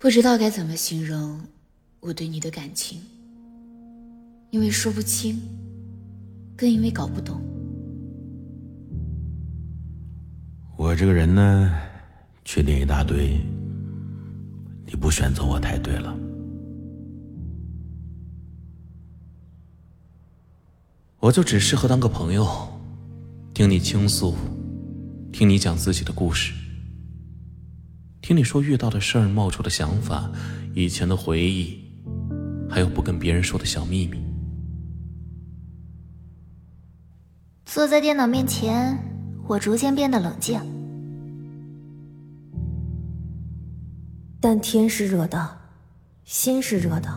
不知道该怎么形容我对你的感情，因为说不清，更因为搞不懂。我这个人呢，缺点一大堆，你不选择我太对了。我就只适合当个朋友，听你倾诉，听你讲自己的故事，听你说遇到的事儿冒出的想法，以前的回忆，还有不跟别人说的小秘密。坐在电脑面前，我逐渐变得冷静。但天是热的，心是热的，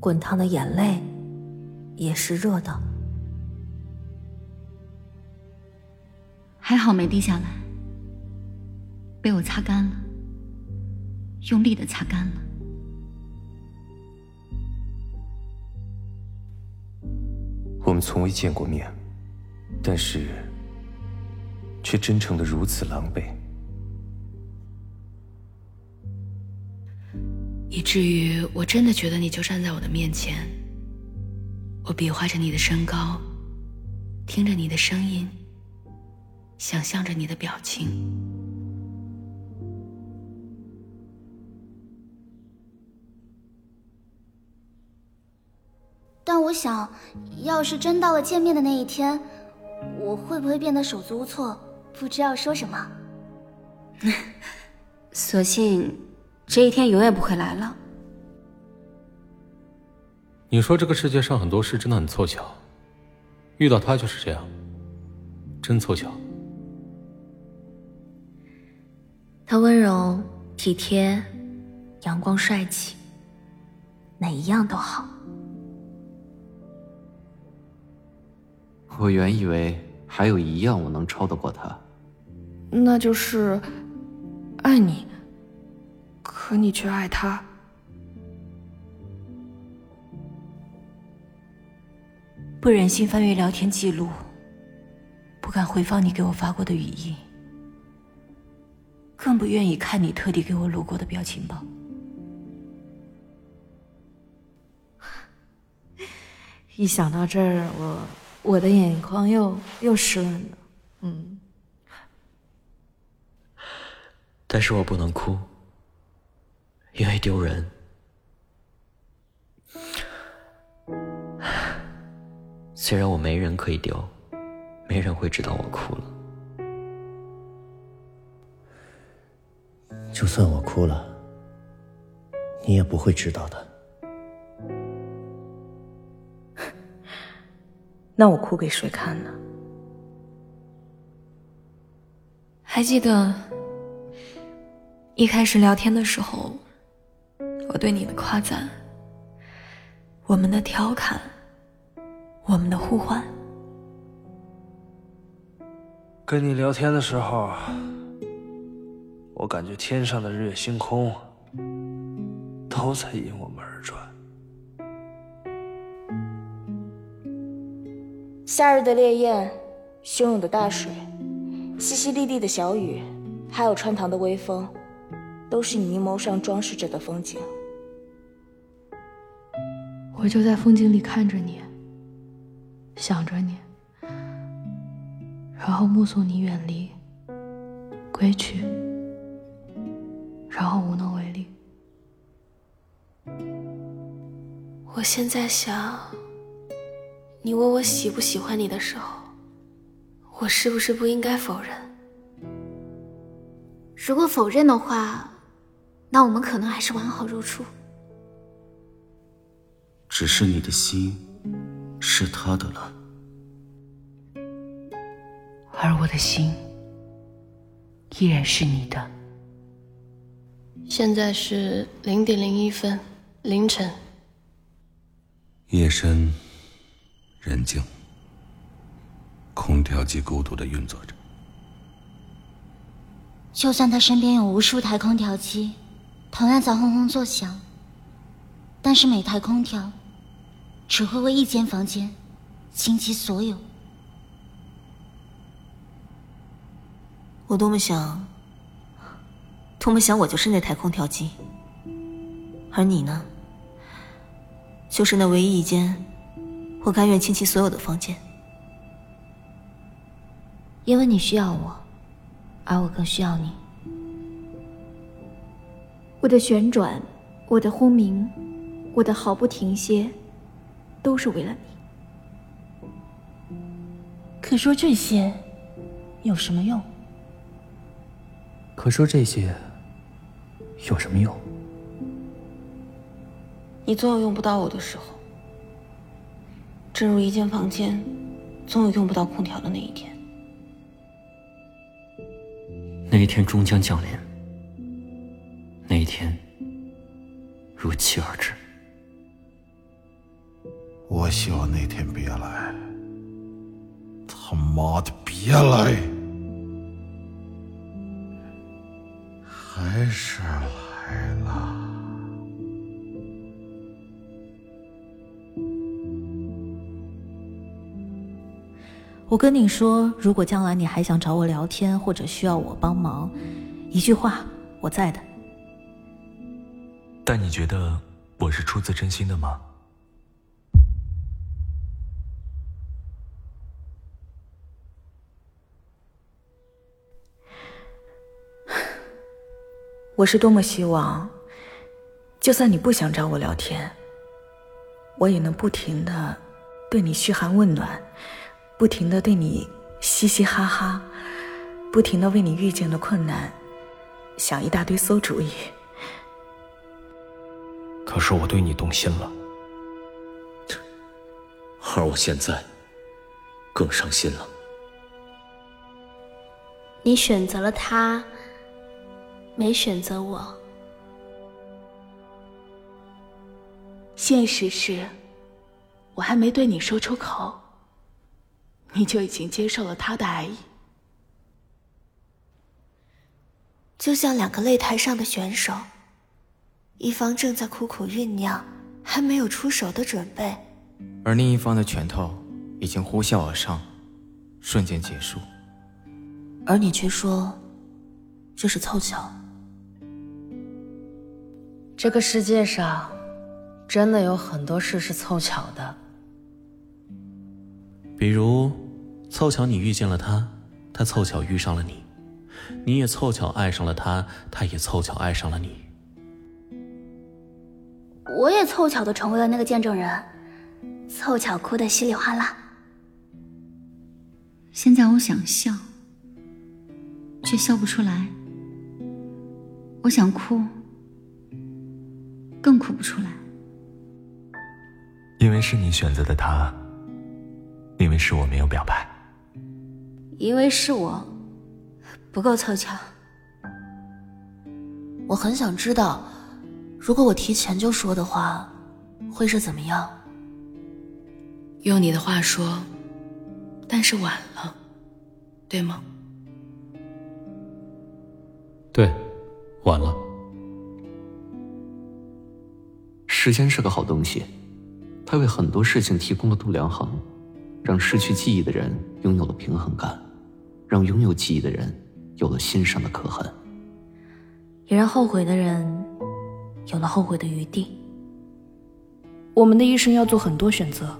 滚烫的眼泪。也是热的，还好没滴下来，被我擦干了，用力的擦干了。我们从未见过面，但是却真诚的如此狼狈，以至于我真的觉得你就站在我的面前。我比划着你的身高，听着你的声音，想象着你的表情。但我想，要是真到了见面的那一天，我会不会变得手足无措，不知要说什么？索性，这一天永远不会来了。你说这个世界上很多事真的很凑巧，遇到他就是这样，真凑巧。他温柔体贴，阳光帅气，哪一样都好。我原以为还有一样我能超得过他，那就是爱你，可你却爱他。不忍心翻阅聊天记录，不敢回放你给我发过的语音，更不愿意看你特地给我录过的表情包。一想到这儿，我我的眼眶又又湿润了。嗯，但是我不能哭，因为丢人。虽然我没人可以丢，没人会知道我哭了。就算我哭了，你也不会知道的。那我哭给谁看呢？还记得一开始聊天的时候，我对你的夸赞，我们的调侃。我们的呼唤。跟你聊天的时候，我感觉天上的日月星空都在引我们夏日的烈焰，汹涌的大水，淅淅沥沥的小雨，还有穿堂的微风，都是你凝眸上装饰着的风景。我就在风景里看着你。想着你，然后目送你远离、归去，然后无能为力。我现在想，你问我喜不喜欢你的时候，我是不是不应该否认？如果否认的话，那我们可能还是完好如初。只是你的心。是他的了，而我的心依然是你的。现在是零点零一分，凌晨。夜深人静，空调机孤独的运作着。就算他身边有无数台空调机，同样在轰轰作响，但是每台空调。只会为一间房间倾其所有。我多么想，多么想，我就是那台空调机。而你呢？就是那唯一一间，我甘愿倾其所有的房间。因为你需要我，而我更需要你。我的旋转，我的轰鸣，我的毫不停歇，都是为了你。可说这些有什么用？可说这些有什么用？你总有用不到我的时候，正如一间房间，总有用不到空调的那一天。那一天终将降临，那一天如期而至。我希望那天别来，他妈的别来，还是来了。我跟你说，如果将来你还想找我聊天，或者需要我帮忙，一句话，我在的。但你觉得我是出自真心的吗？我是多么希望，就算你不想找我聊天，我也能不停的对你嘘寒问暖，不停的对你嘻嘻哈哈，不停的为你遇见的困难想一大堆馊主意。可是我对你动心了，而我现在更伤心了。你选择了他，没选择我。现实是，我还没对你说出口，你就已经接受了他的爱意。就像两个擂台上的选手，一方正在苦苦酝酿，还没有出手的准备，而另一方的拳头已经呼啸而上，瞬间结束。而你却说这是凑巧。这个世界上真的有很多事是凑巧的，比如凑巧你遇见了他，他凑巧遇上了你，你也凑巧爱上了他，他也凑巧爱上了你。我也凑巧的成为了那个见证人，凑巧哭得稀里哗啦。现在我想笑，却笑不出来；我想哭，更哭不出来。因为是你选择的他，因为是我没有表白，因为是我不够凑巧。我很想知道，如果我提前就说的话，会是怎么样？用你的话说，但是晚了，对吗？对，晚了。时间是个好东西，它为很多事情提供了度量衡，让失去记忆的人拥有了平衡感，让拥有记忆的人有了欣赏的可恨，也让后悔的人有了后悔的余地。我们的一生要做很多选择，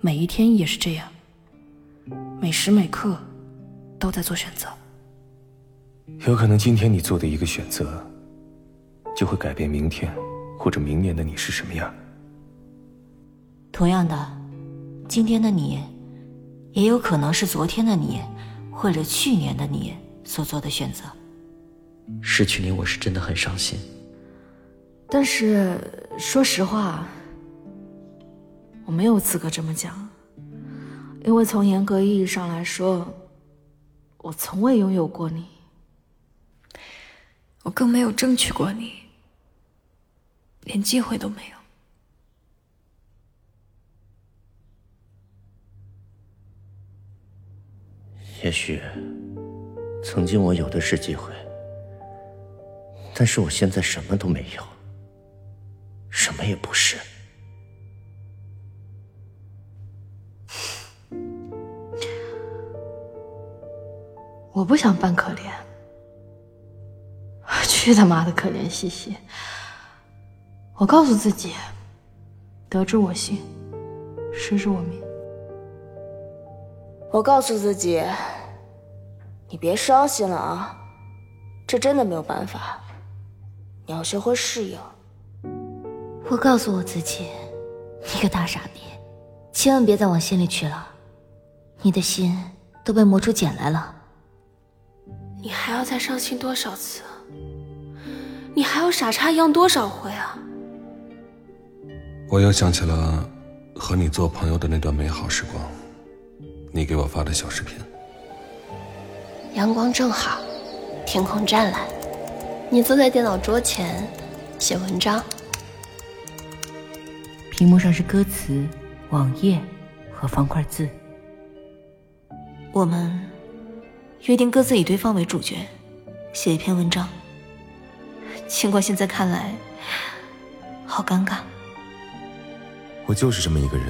每一天也是这样，每时每刻都在做选择。有可能今天你做的一个选择，就会改变明天或者明年的你是什么样。同样的，今天的你，也有可能是昨天的你，或者去年的你所做的选择。失去你，我是真的很伤心。但是说实话，我没有资格这么讲，因为从严格意义上来说，我从未拥有过你。我更没有争取过你，连机会都没有。也许，曾经我有的是机会，但是我现在什么都没有，什么也不是。我不想扮可怜，去他妈的可怜兮兮！我告诉自己，得之我幸，失之我命。我告诉自己，你别伤心了啊，这真的没有办法，你要学会适应。我告诉我自己，你个大傻逼，千万别再往心里去了，你的心都被磨出茧来了。你还要再伤心多少次？你还要傻叉一样多少回啊？我又想起了和你做朋友的那段美好时光，你给我发的小视频。阳光正好，天空湛蓝，你坐在电脑桌前写文章，屏幕上是歌词、网页和方块字。我们约定各自以对方为主角，写一篇文章。尽管现在看来好尴尬。我就是这么一个人，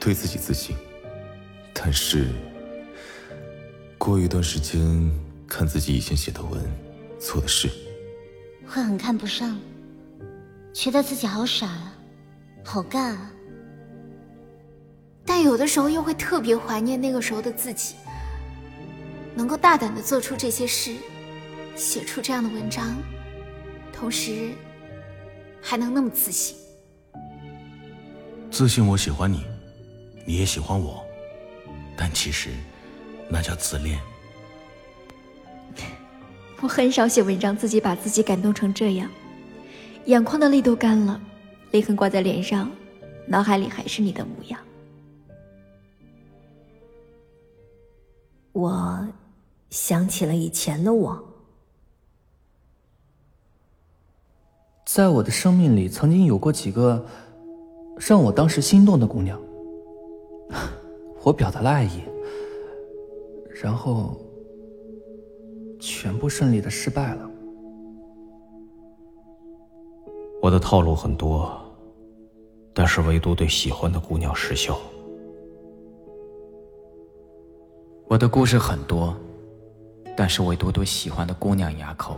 对自己自信，但是过一段时间看自己以前写的文，做的事，会很看不上，觉得自己好傻啊，好干啊。但有的时候又会特别怀念那个时候的自己，能够大胆的做出这些事，写出这样的文章，同时还能那么自信。自信我喜欢你，你也喜欢我，但其实那叫自恋。我很少写文章，自己把自己感动成这样，眼眶的泪都干了，泪痕挂在脸上，脑海里还是你的模样。我想起了以前的我，在我的生命里曾经有过几个。让我当时心动的姑娘，我表达了爱意，然后全部顺利的失败了。我的套路很多，但是唯独对喜欢的姑娘失效。我的故事很多，但是唯独对喜欢的姑娘哑口。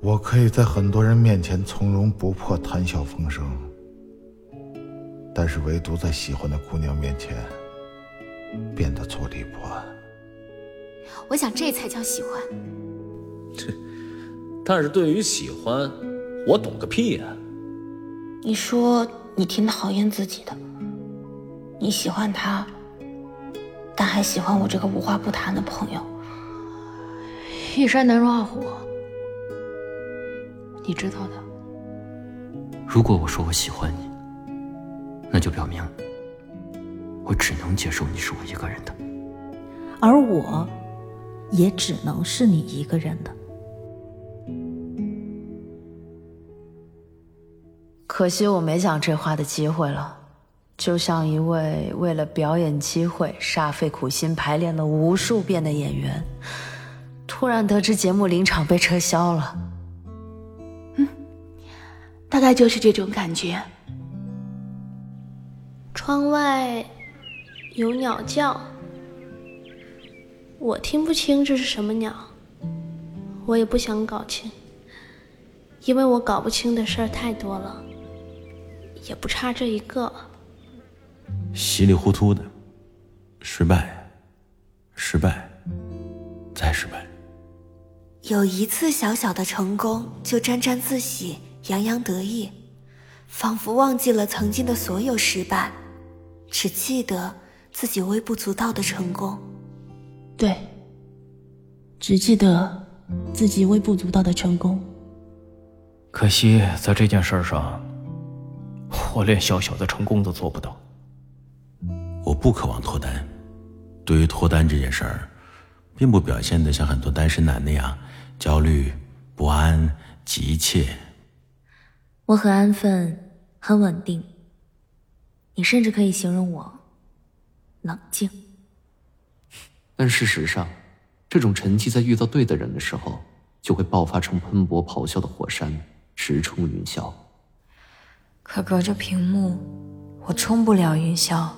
我可以在很多人面前从容不迫、谈笑风生，但是唯独在喜欢的姑娘面前变得坐立不安。我想这才叫喜欢。这，但是对于喜欢，我懂个屁呀！你说你挺讨厌自己的，你喜欢他，但还喜欢我这个无话不谈的朋友。一山难容二虎。你知道的。如果我说我喜欢你，那就表明我只能接受你是我一个人的，而我也只能是你一个人的。可惜我没讲这话的机会了，就像一位为了表演机会煞费苦心排练了无数遍的演员，突然得知节目临场被撤销了。嗯大概就是这种感觉。窗外有鸟叫，我听不清这是什么鸟，我也不想搞清，因为我搞不清的事儿太多了，也不差这一个。稀里糊涂的，失败，失败，再失败。有一次小小的成功，就沾沾自喜。洋洋得意，仿佛忘记了曾经的所有失败，只记得自己微不足道的成功。对，只记得自己微不足道的成功。可惜在这件事上，我连小小的成功都做不到。我不渴望脱单，对于脱单这件事儿，并不表现的像很多单身男那样焦虑、不安、急切。我很安分，很稳定。你甚至可以形容我冷静。但事实上，这种沉寂在遇到对的人的时候，就会爆发成喷薄咆哮的火山，直冲云霄。可隔着屏幕，我冲不了云霄，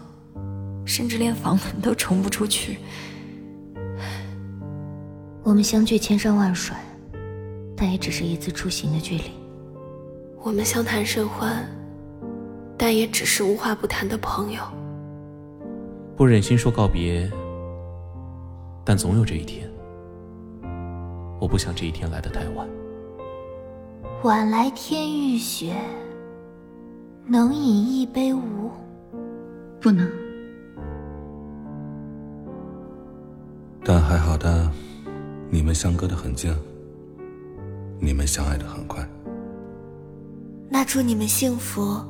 甚至连房门都冲不出去。我们相距千山万水，但也只是一次出行的距离。我们相谈甚欢，但也只是无话不谈的朋友。不忍心说告别，但总有这一天。我不想这一天来得太晚。晚来天欲雪，能饮一杯无？不能。但还好的，你们相隔的很近，你们相爱的很快。那祝你们幸福、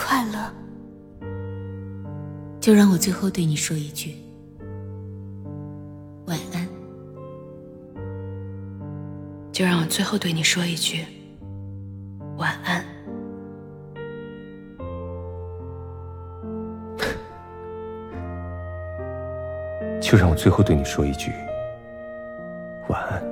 快乐。就让我最后对你说一句晚安。就让我最后对你说一句晚安。就让我最后对你说一句晚安。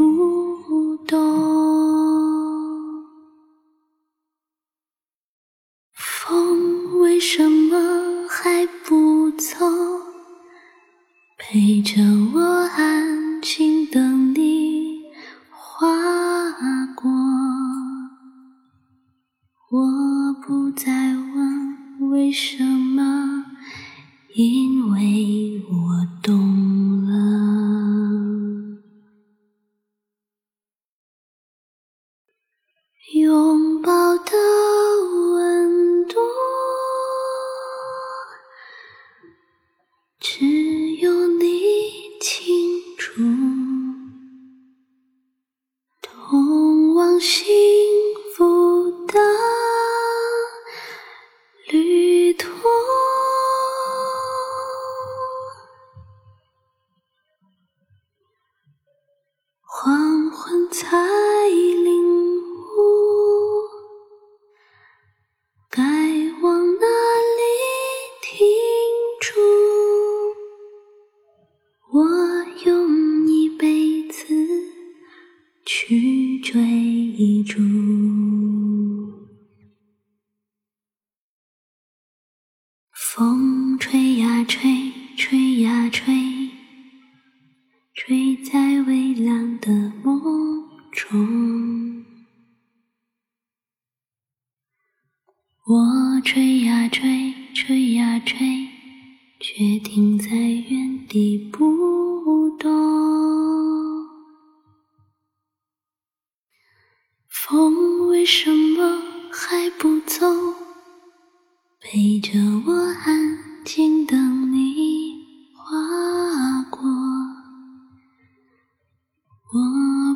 不懂。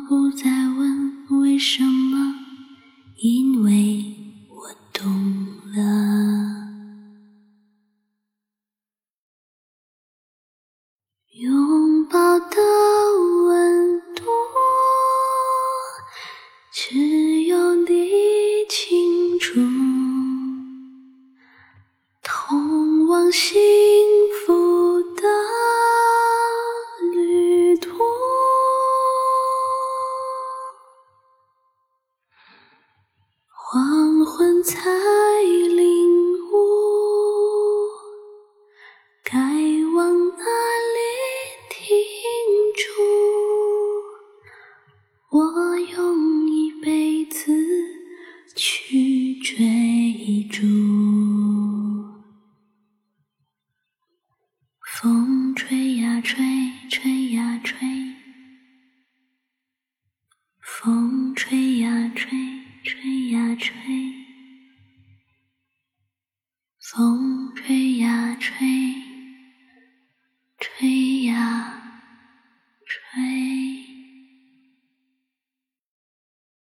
不再问为什么，